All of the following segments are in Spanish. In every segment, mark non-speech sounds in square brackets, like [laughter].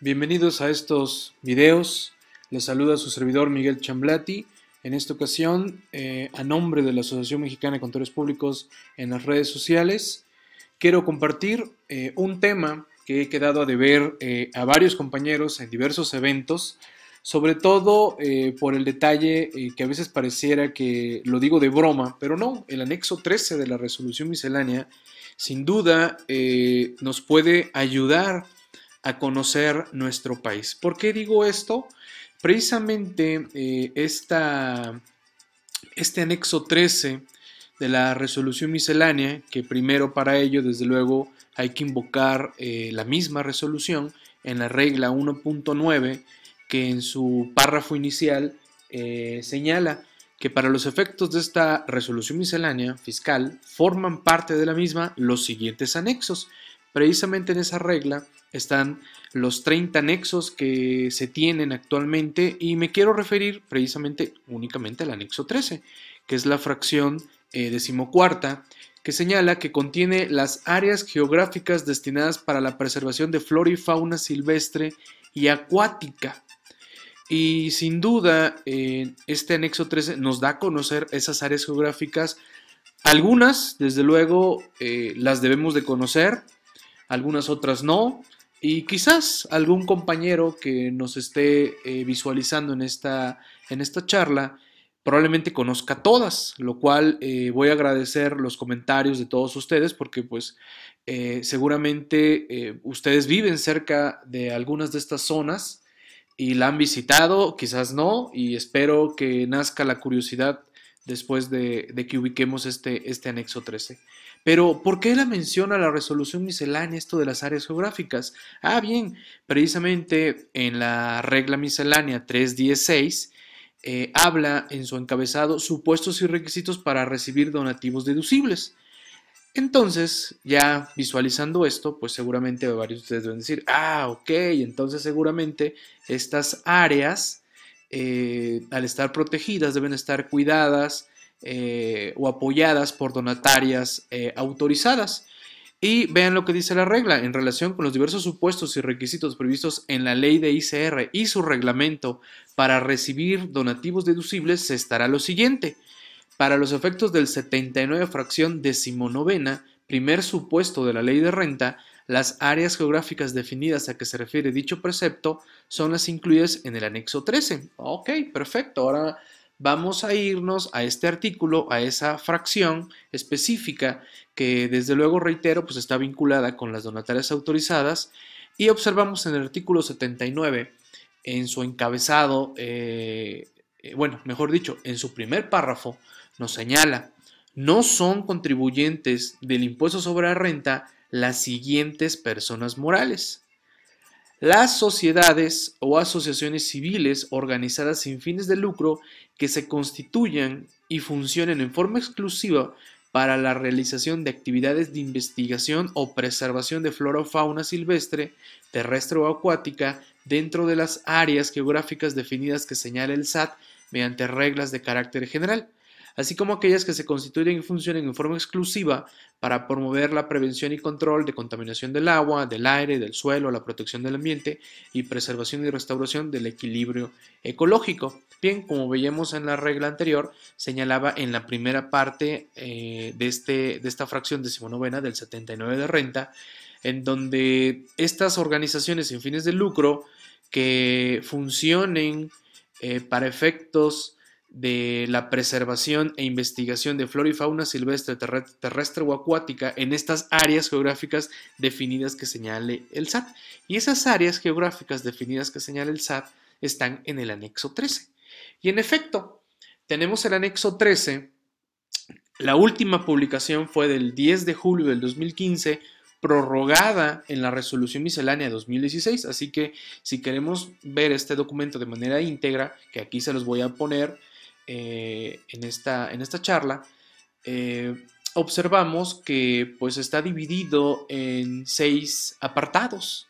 Bienvenidos a estos videos. Les saluda su servidor Miguel Chamblati. En esta ocasión, eh, a nombre de la Asociación Mexicana de Contadores Públicos en las redes sociales, quiero compartir eh, un tema que he quedado a deber eh, a varios compañeros en diversos eventos, sobre todo por el detalle que a veces pareciera que lo digo de broma, pero no, el anexo 13 de la resolución miscelánea sin duda nos puede ayudar a conocer nuestro país. ¿Por qué digo esto? Precisamente eh, este anexo 13 de la resolución miscelánea, que primero para ello, desde luego, hay que invocar eh, la misma resolución en la regla 1.9, que en su párrafo inicial eh, señala que para los efectos de esta resolución miscelánea fiscal forman parte de la misma los siguientes anexos. Precisamente en esa regla están los 30 anexos que se tienen actualmente y me quiero referir precisamente únicamente al anexo 13, que es la fracción eh, decimocuarta, que señala que contiene las áreas geográficas destinadas para la preservación de flora y fauna silvestre y acuática. Y sin duda, eh, este anexo 13 nos da a conocer esas áreas geográficas. Algunas, desde luego, eh, las debemos de conocer, algunas otras no. Y quizás algún compañero que nos esté eh, visualizando en esta, en esta charla probablemente conozca todas, lo cual eh, voy a agradecer los comentarios de todos ustedes porque pues eh, seguramente ustedes viven cerca de algunas de estas zonas y la han visitado, quizás no, y espero que nazca la curiosidad después de, de que ubiquemos este, este anexo 13. Pero, ¿por qué la menciona la resolución miscelánea esto de las áreas geográficas? Ah, bien, precisamente en la regla miscelánea 316 eh, habla en su encabezado supuestos y requisitos para recibir donativos deducibles. Entonces, ya visualizando esto, pues seguramente varios de ustedes deben decir, ah, ok, entonces seguramente estas áreas, eh, al estar protegidas, deben estar cuidadas, eh, o apoyadas por donatarias eh, autorizadas. Y vean lo que dice la regla en relación con los diversos supuestos y requisitos previstos en la ley de ICR y su reglamento para recibir donativos deducibles se estará lo siguiente. Para los efectos del 79 fracción decimonovena, primer supuesto de la ley de renta, las áreas geográficas definidas a que se refiere dicho precepto son las incluidas en el anexo 13. Ok, perfecto. Ahora vamos a irnos a este artículo, a esa fracción específica que desde luego reitero pues está vinculada con las donatarias autorizadas y observamos en el artículo 79 en su encabezado, eh, eh, bueno, mejor dicho, en su primer párrafo nos señala, no son contribuyentes del impuesto sobre la renta las siguientes personas morales. Las sociedades o asociaciones civiles organizadas sin fines de lucro que se constituyan y funcionen en forma exclusiva para la realización de actividades de investigación o preservación de flora o fauna silvestre, terrestre o acuática dentro de las áreas geográficas definidas que señala el SAT mediante reglas de carácter general así como aquellas que se constituyen y funcionen en forma exclusiva para promover la prevención y control de contaminación del agua, del aire, del suelo, la protección del ambiente y preservación y restauración del equilibrio ecológico. Bien, como veíamos en la regla anterior, señalaba en la primera parte eh, de, este, de esta fracción decimonovena del 79 de renta, en donde estas organizaciones sin fines de lucro que funcionen eh, para efectos de la preservación e investigación de flora y fauna silvestre, terrestre o acuática en estas áreas geográficas definidas que señale el SAT. Y esas áreas geográficas definidas que señala el SAT están en el anexo 13. Y en efecto, tenemos el anexo 13. La última publicación fue del 10 de julio del 2015, prorrogada en la resolución miscelánea 2016. Así que si queremos ver este documento de manera íntegra, que aquí se los voy a poner, eh, en, esta, en esta charla, eh, observamos que pues está dividido en seis apartados.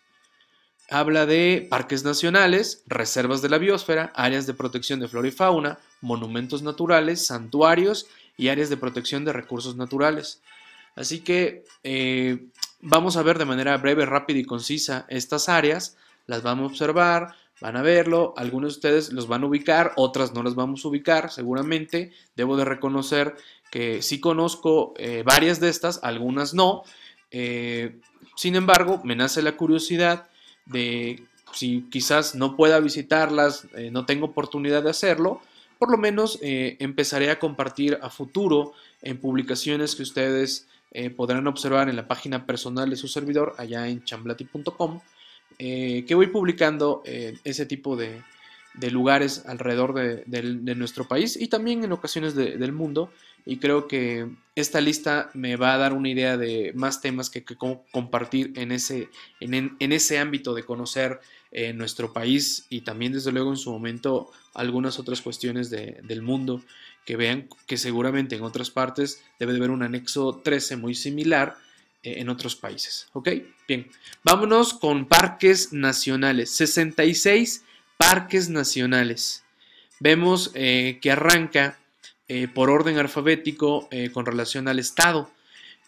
Habla de parques nacionales, reservas de la biosfera, áreas de protección de flora y fauna, monumentos naturales, santuarios y áreas de protección de recursos naturales. Así que eh, vamos a ver de manera breve, rápida y concisa estas áreas las vamos a observar, van a verlo, algunos de ustedes los van a ubicar, otras no las vamos a ubicar, seguramente. Debo de reconocer que sí conozco eh, varias de estas, algunas no. Eh, sin embargo, me nace la curiosidad de si quizás no pueda visitarlas, eh, no tengo oportunidad de hacerlo, por lo menos empezaré a compartir a futuro en publicaciones que ustedes podrán observar en la página personal de su servidor allá en chamblati.com eh, que voy publicando eh, ese tipo de, lugares alrededor de, nuestro país y también en ocasiones del mundo. Y creo que esta lista me va a dar una idea de más temas que, compartir en ese, en, ese ámbito de conocer eh, nuestro país y también desde luego en su momento algunas otras cuestiones del mundo que vean que seguramente en otras partes debe de haber un anexo 13 muy similar en otros países. ¿Ok? Bien, vámonos con parques nacionales. 66 parques nacionales. Vemos eh, que arranca eh, por orden alfabético con relación al estado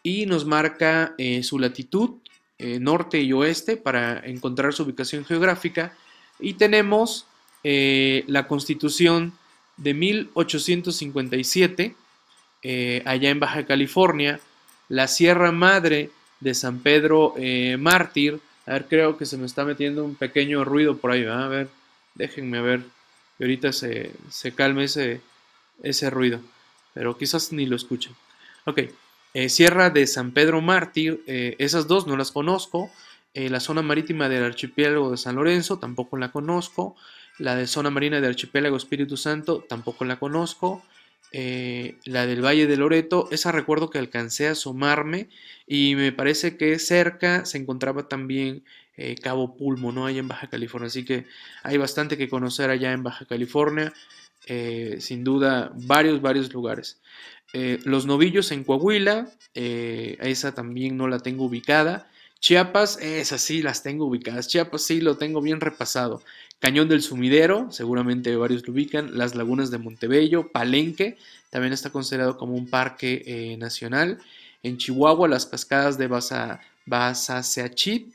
y nos marca su latitud norte y oeste para encontrar su ubicación geográfica y tenemos la constitución de 1857 allá en Baja California la Sierra Madre de San Pedro eh, Mártir. A ver, creo que se me está metiendo un pequeño ruido por ahí. A ver, déjenme ver. Y ahorita se, calme ese, ese ruido. Pero quizás ni lo escuchen. Ok. Eh, Sierra de San Pedro Mártir. Eh, esas dos no las conozco. la zona marítima del archipiélago de San Lorenzo tampoco la conozco. La de zona marina del archipiélago Espíritu Santo tampoco la conozco. Eh, la del Valle de Loreto, esa recuerdo que alcancé a asomarme y me parece que cerca se encontraba también eh, Cabo Pulmo, ¿no? Allá en Baja California, así que hay bastante que conocer allá en Baja California, eh, sin duda varios, varios lugares. los novillos en Coahuila, esa también no la tengo ubicada. Chiapas, esas sí las tengo ubicadas. Chiapas sí lo tengo bien repasado. Cañón del Sumidero, seguramente varios lo ubican. Las Lagunas de Montebello, Palenque, también está considerado como un parque eh, nacional. En Chihuahua, las cascadas de Basa, Basaseachit,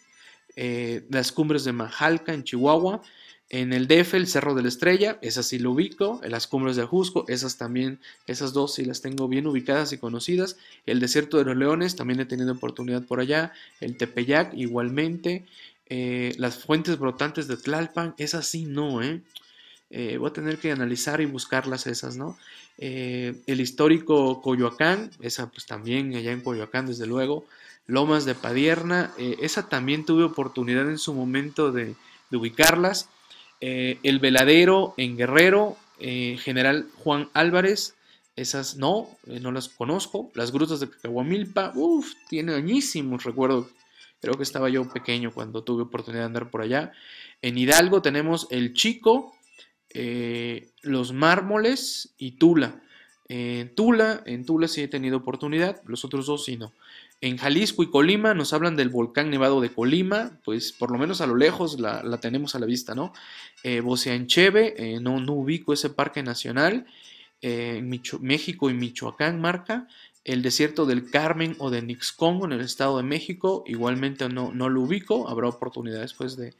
eh, las cumbres de Majalca en Chihuahua. En el DF, el Cerro de la Estrella, esas sí lo ubico. En las cumbres de Ajusco, esas también, esas dos sí las tengo bien ubicadas y conocidas. El Desierto de los Leones, también he tenido oportunidad por allá. El Tepeyac, igualmente. Eh, las fuentes brotantes de Tlalpan, esas sí no, ¿eh? ¿eh? voy a tener que analizar y buscarlas esas, ¿no? el histórico Coyoacán, esa pues también allá en Coyoacán, desde luego. Lomas de Padierna, esa también tuve oportunidad en su momento de ubicarlas. Eh, el Veladero en Guerrero, eh, General Juan Álvarez, esas no, eh, no las conozco. Las grutas de Cacahuamilpa, uff, tiene añísimos recuerdo. Creo que estaba yo pequeño cuando tuve oportunidad de andar por allá. En Hidalgo tenemos El Chico, Los Mármoles y Tula. En Tula, en Tula sí he tenido oportunidad, los otros dos sí no. En Jalisco y Colima nos hablan del volcán nevado de Colima, pues por lo menos a lo lejos la, tenemos a la vista, ¿no? Eh, Boceancheve, eh, no, no ubico ese parque nacional. Eh, México y Michoacán marca. El desierto del Carmen o de Nixcongo en el Estado de México, igualmente no, no lo ubico, habrá oportunidad después de,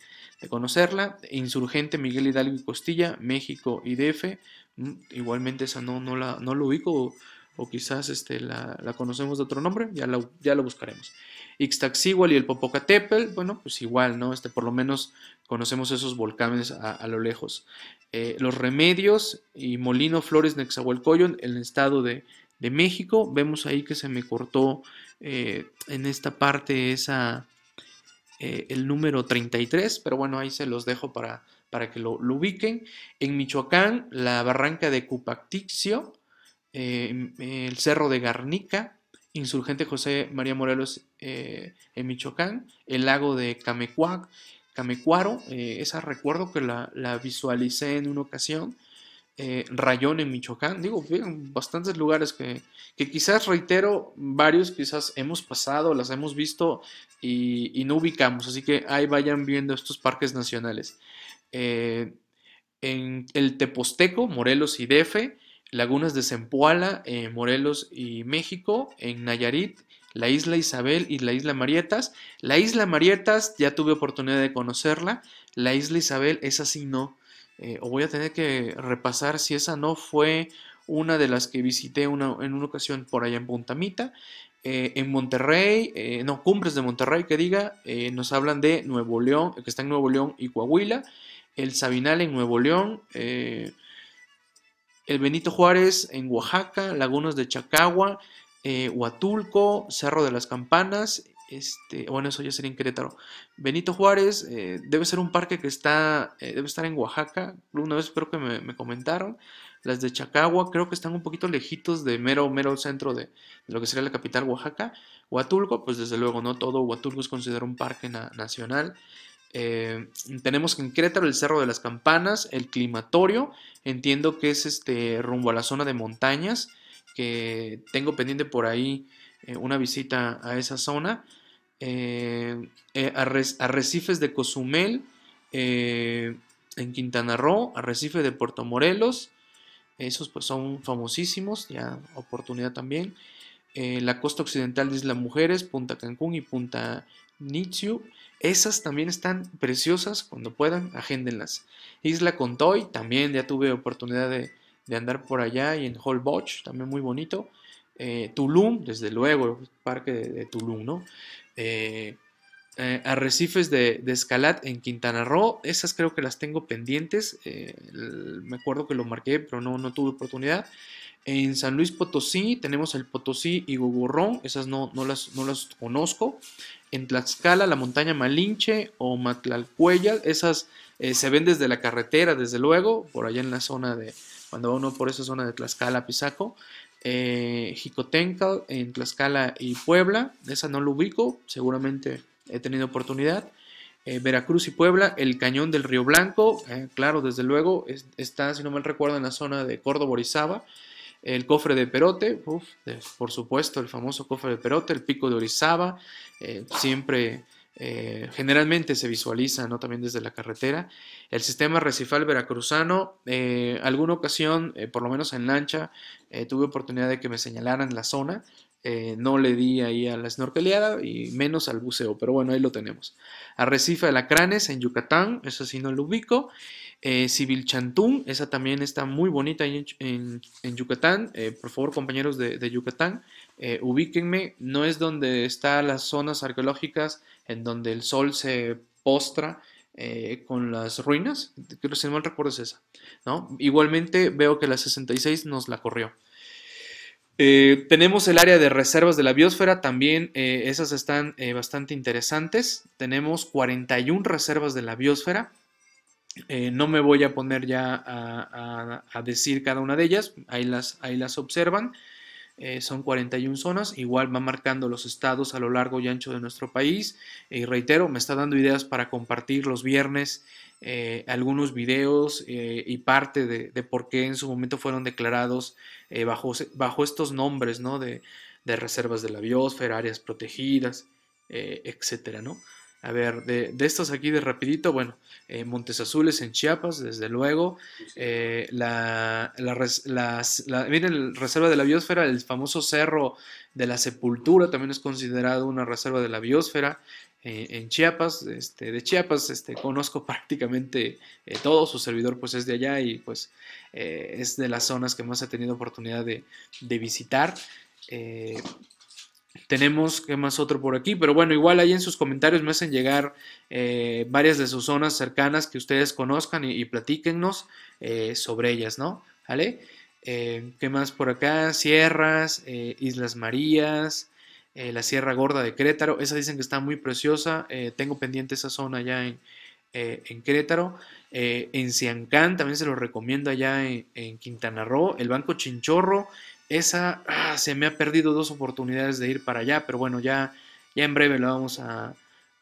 conocerla. Insurgente Miguel Hidalgo y Costilla, México y DF, mm, igualmente esa no, no, la, no lo ubico, o quizás este, la, conocemos de otro nombre, ya lo, ya lo buscaremos. Ixtaxigual y el Popocatépetl, bueno, pues igual, ¿no? Este, por lo menos conocemos esos volcanes a, lo lejos. Eh, los Remedios y Molino Flores Nexahualcoyot, en el estado de, México, vemos ahí que se me cortó eh, en esta parte esa, eh, el número 33, pero bueno, ahí se los dejo para, para que lo, ubiquen. En Michoacán, la barranca de Cupactixio, eh, el Cerro de Garnica, Insurgente José María Morelos eh, en Michoacán, el lago de Camecuac, Camecuaro, esa recuerdo que la, visualicé en una ocasión, Rayón en Michoacán, digo, bastantes lugares que, quizás reitero, varios quizás hemos pasado, las hemos visto y, no ubicamos, así que ahí vayan viendo estos parques nacionales. en el Teposteco, Morelos y Defe, lagunas de Zempoala, eh, Morelos y México, en Nayarit, la isla Isabel y la isla Marietas. La isla Marietas ya tuve oportunidad de conocerla, La isla Isabel, esa sí no. O voy a tener que repasar si esa no fue una de las que visité en una ocasión por allá en Puntamita. en Monterrey, no, Cumbres de Monterrey, que diga, nos hablan de Nuevo León, que está en Nuevo León y Coahuila, el Sabinal en Nuevo León, el Benito Juárez en Oaxaca, Lagunas de Chacagua, eh, Huatulco, Cerro de las Campanas, este, bueno, eso ya sería en Querétaro. Benito Juárez eh, debe ser un parque que está, eh, debe estar en Oaxaca. Una vez creo que me, comentaron. Las de Chacagua creo que están un poquito lejitos de mero, mero centro de, lo que sería la capital Oaxaca. Huatulco, pues desde luego no todo Huatulco es considerado un parque nacional. Eh, tenemos en Querétaro el Cerro de las Campanas, el Climatorio, entiendo que es este rumbo a la zona de montañas, que tengo pendiente por ahí eh, una visita a esa zona. Eh, arrecifes de Cozumel en Quintana Roo, Arrecife de Puerto Morelos, esos pues son famosísimos, ya oportunidad también. la costa occidental de Isla Mujeres, Punta Cancún y Punta Nitsiu. Esas también están preciosas, cuando puedan, agéndenlas. Isla Contoy, también ya tuve oportunidad de, andar por allá y en Holbox, también muy bonito. Eh, Tulum, desde luego, parque de, Tulum, ¿no? Eh, eh, arrecifes de, Escalat en Quintana Roo, esas creo que las tengo pendientes. me acuerdo que lo marqué, pero no, no tuve oportunidad. En San Luis Potosí tenemos el Potosí y Gogorrón, esas no, no, las, no las conozco. En Tlaxcala, la montaña Malinche o Matlalcuella, esas se ven desde la carretera, desde luego, por allá en la zona de, cuando va uno por esa zona de Tlaxcala, Pisaco. Eh, Jicotencal en Tlaxcala y Puebla, esa no lo ubico, seguramente he tenido oportunidad. Eh, Veracruz y Puebla, el cañón del Río Blanco, eh, claro, desde luego, está, si no mal recuerdo, en la zona de Córdoba, Orizaba el cofre de Perote, por supuesto, el famoso cofre de Perote, el pico de Orizaba, eh, siempre, eh, generalmente se visualiza, ¿no? También desde la carretera. El sistema recifal veracruzano, eh, alguna ocasión, por lo menos en lancha, tuve oportunidad de que me señalaran la zona. no le di ahí a la snorkeleada y menos al buceo, pero bueno, ahí lo tenemos. Arrecife de Lacranes en Yucatán, eso sí no lo ubico. Eh, Chantún, esa también está muy bonita en, Yucatán. Eh, por favor, compañeros de, Yucatán, eh, ubíquenme. No es donde están las zonas arqueológicas en donde el sol se postra eh, con las ruinas. Si no mal recuerdo es esa. Igualmente veo que la 66 nos la corrió. tenemos el área de reservas de la biosfera, también esas están bastante interesantes. Tenemos 41 reservas de la biosfera. Eh, no me voy a poner ya a, decir cada una de ellas, ahí las, ahí las observan. Eh, son 41 zonas, igual va marcando los estados a lo largo y ancho de nuestro país. Y reitero, me está dando ideas para compartir los viernes eh, algunos videos y parte de, por qué en su momento fueron declarados bajo, bajo, estos nombres ¿no? de, de, reservas de la biosfera, áreas protegidas, etcétera, ¿no? A ver, de, estos aquí de rapidito, bueno, eh, Montes Azules en Chiapas, desde luego. Eh, la, reserva de la biosfera, el famoso cerro de la Sepultura también es considerado una reserva de la biosfera. Eh, en Chiapas, este, de Chiapas, este, conozco [laughs] prácticamente todo, su servidor pues es de allá y pues es de las zonas que más he tenido oportunidad de, de visitar. Tenemos, ¿qué más otro por aquí? Pero bueno, igual ahí en sus comentarios me hacen llegar eh, varias de sus zonas cercanas que ustedes conozcan y, platíquennos eh, sobre ellas, ¿no? ¿Vale? Eh, ¿Qué más por acá? Sierras, Islas Marías, la Sierra Gorda de Querétaro. Esa dicen que está muy preciosa. tengo pendiente esa zona allá en, en en Ciancán también se lo recomiendo allá en Quintana Roo. El Banco Chinchorro esa ah, se me ha perdido dos oportunidades de ir para allá, pero bueno, ya, ya en breve lo vamos a,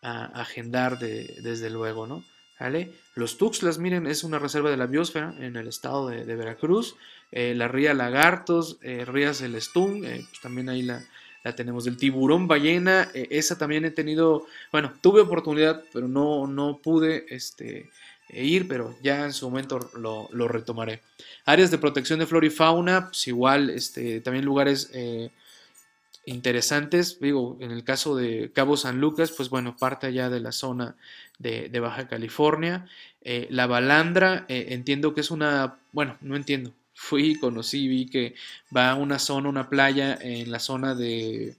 agendar desde luego, ¿no? ¿Vale? Los Tuxtlas, miren, es una reserva de la biosfera en el estado de, Veracruz. Eh, la ría Lagartos, eh, Rías del Estún, eh, pues también ahí la, la, tenemos. Del tiburón ballena, esa también he tenido, bueno, tuve oportunidad, pero no, no pude, este, ir, pero ya en su momento lo, retomaré. Áreas de protección de flora y fauna, pues igual, este, también lugares eh, interesantes. Digo, en el caso de Cabo San Lucas, pues bueno, parte allá de la zona de, Baja California. Eh, la Balandra, eh, entiendo que es una, bueno, no entiendo. [laughs] Fui, conocí, vi que va a una zona, una playa en la zona de,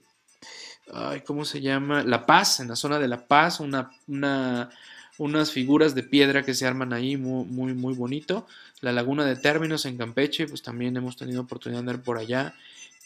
ay, ¿cómo se llama? La Paz, en la zona de La Paz, una, una unas figuras de piedra que se arman ahí muy, muy, muy bonito. La laguna de términos en Campeche, pues también hemos tenido oportunidad de andar por allá.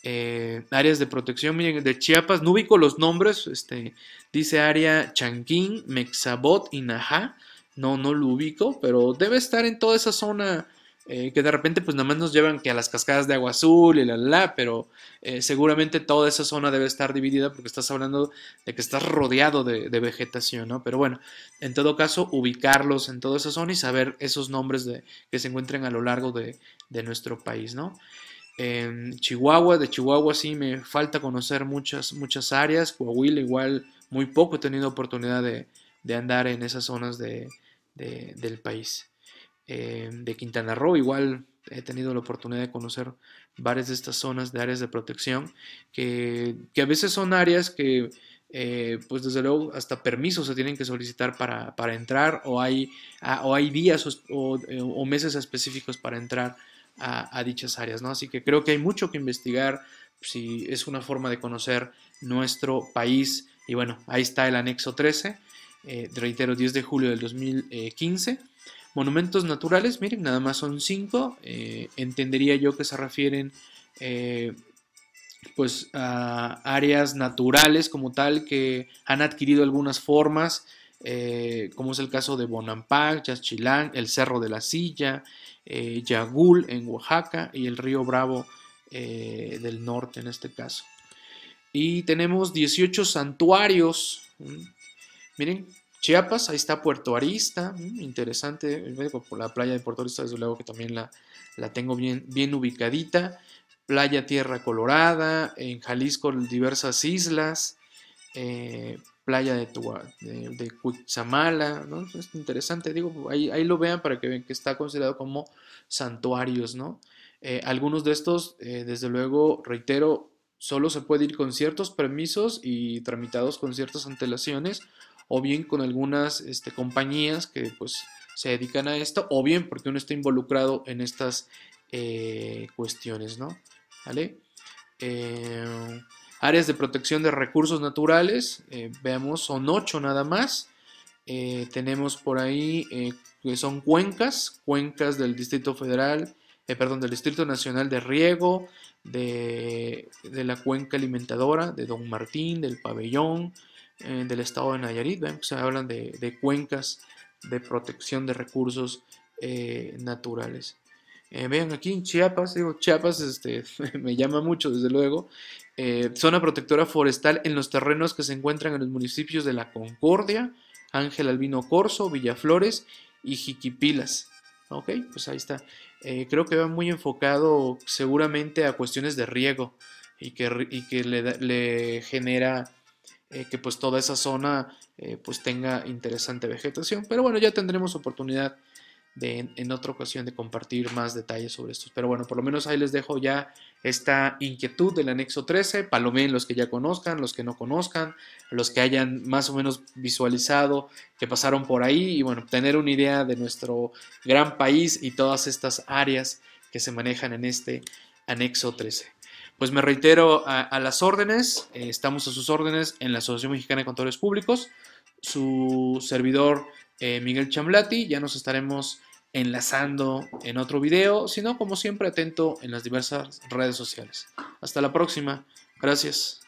Eh, áreas de protección, miren, de Chiapas, no ubico los nombres, este, dice área Chanquín, Mexabot y Najá, no, no lo ubico, pero debe estar en toda esa zona eh, que de repente pues nada más nos llevan que a las cascadas de agua azul y la la, pero eh, seguramente toda esa zona debe estar dividida porque estás hablando de que estás rodeado de, vegetación, ¿no? Pero bueno, en todo caso, ubicarlos en toda esa zona y saber esos nombres de, que se encuentren a lo largo de, nuestro país, ¿no? En Chihuahua, de Chihuahua sí me falta conocer muchas, muchas áreas, Coahuila igual muy poco he tenido oportunidad de, andar en esas zonas del país. Eh, de Quintana Roo. Igual he tenido la oportunidad de conocer varias de estas zonas de áreas de protección, que, a veces son áreas que, eh, pues desde luego, hasta permisos se tienen que solicitar para, entrar, o hay, ah, o hay días eh, o, meses específicos para entrar a, dichas áreas, ¿no? Así que creo que hay mucho que investigar si es una forma de conocer nuestro país. Y bueno, ahí está el anexo 13, reitero, 10 de julio del 2015. Monumentos naturales, miren, nada más son cinco. Eh, entendería yo que se refieren eh, pues a áreas naturales como tal que han adquirido algunas formas, eh, como es el caso de Bonampak, Yaxchilán, el Cerro de la Silla, Yagul en Oaxaca y el río Bravo del norte en este caso. Y tenemos 18 santuarios. Miren, Chiapas, ahí está Puerto Arista, mm, interesante, por la playa de Puerto Arista, desde luego que también la, la tengo bien, bien ubicadita. Playa Tierra Colorada, en Jalisco diversas islas, eh, playa de, de Cuitzamala, ¿no? Es interesante, digo, ahí, ahí, lo vean para que vean que está considerado como santuarios, ¿no? Eh, algunos de estos, eh, desde luego, reitero, solo se puede ir con ciertos permisos y tramitados con ciertas antelaciones o bien con algunas este, compañías que pues se dedican a esto, o bien porque uno está involucrado en estas eh, cuestiones, ¿no? ¿Vale? Eh, áreas de protección de recursos naturales, eh, veamos, son ocho nada más. tenemos por ahí que son cuencas, cuencas del Distrito Federal, perdón, del Distrito Nacional de Riego, de, de, la cuenca alimentadora, de Don Martín, del Pabellón, eh, del estado de Nayarit, se hablan de, cuencas de protección de recursos eh, naturales. Eh, vean aquí en Chiapas, digo, Chiapas este, [laughs] me llama mucho desde luego, zona protectora forestal en los terrenos que se encuentran en los municipios de La Concordia, Ángel Albino Corso, Villaflores y Jiquipilas. Ok, pues ahí está. creo que va muy enfocado seguramente a cuestiones de riego y que, y que le, le genera eh, que pues toda esa zona eh, pues tenga interesante vegetación. Pero bueno, ya tendremos oportunidad de, en otra ocasión de compartir más detalles sobre esto. Pero bueno, por lo menos ahí les dejo ya esta inquietud del anexo 13. Palomén los que ya conozcan, los que no conozcan, los que hayan más o menos visualizado, que pasaron por ahí y bueno, tener una idea de nuestro gran país y todas estas áreas que se manejan en este anexo 13 pues me reitero a, las órdenes, eh, estamos a sus órdenes en la Asociación Mexicana de Contadores Públicos, su servidor eh, Miguel Chamblati, ya nos estaremos enlazando en otro video, sino como siempre atento en las diversas redes sociales. Hasta la próxima, gracias.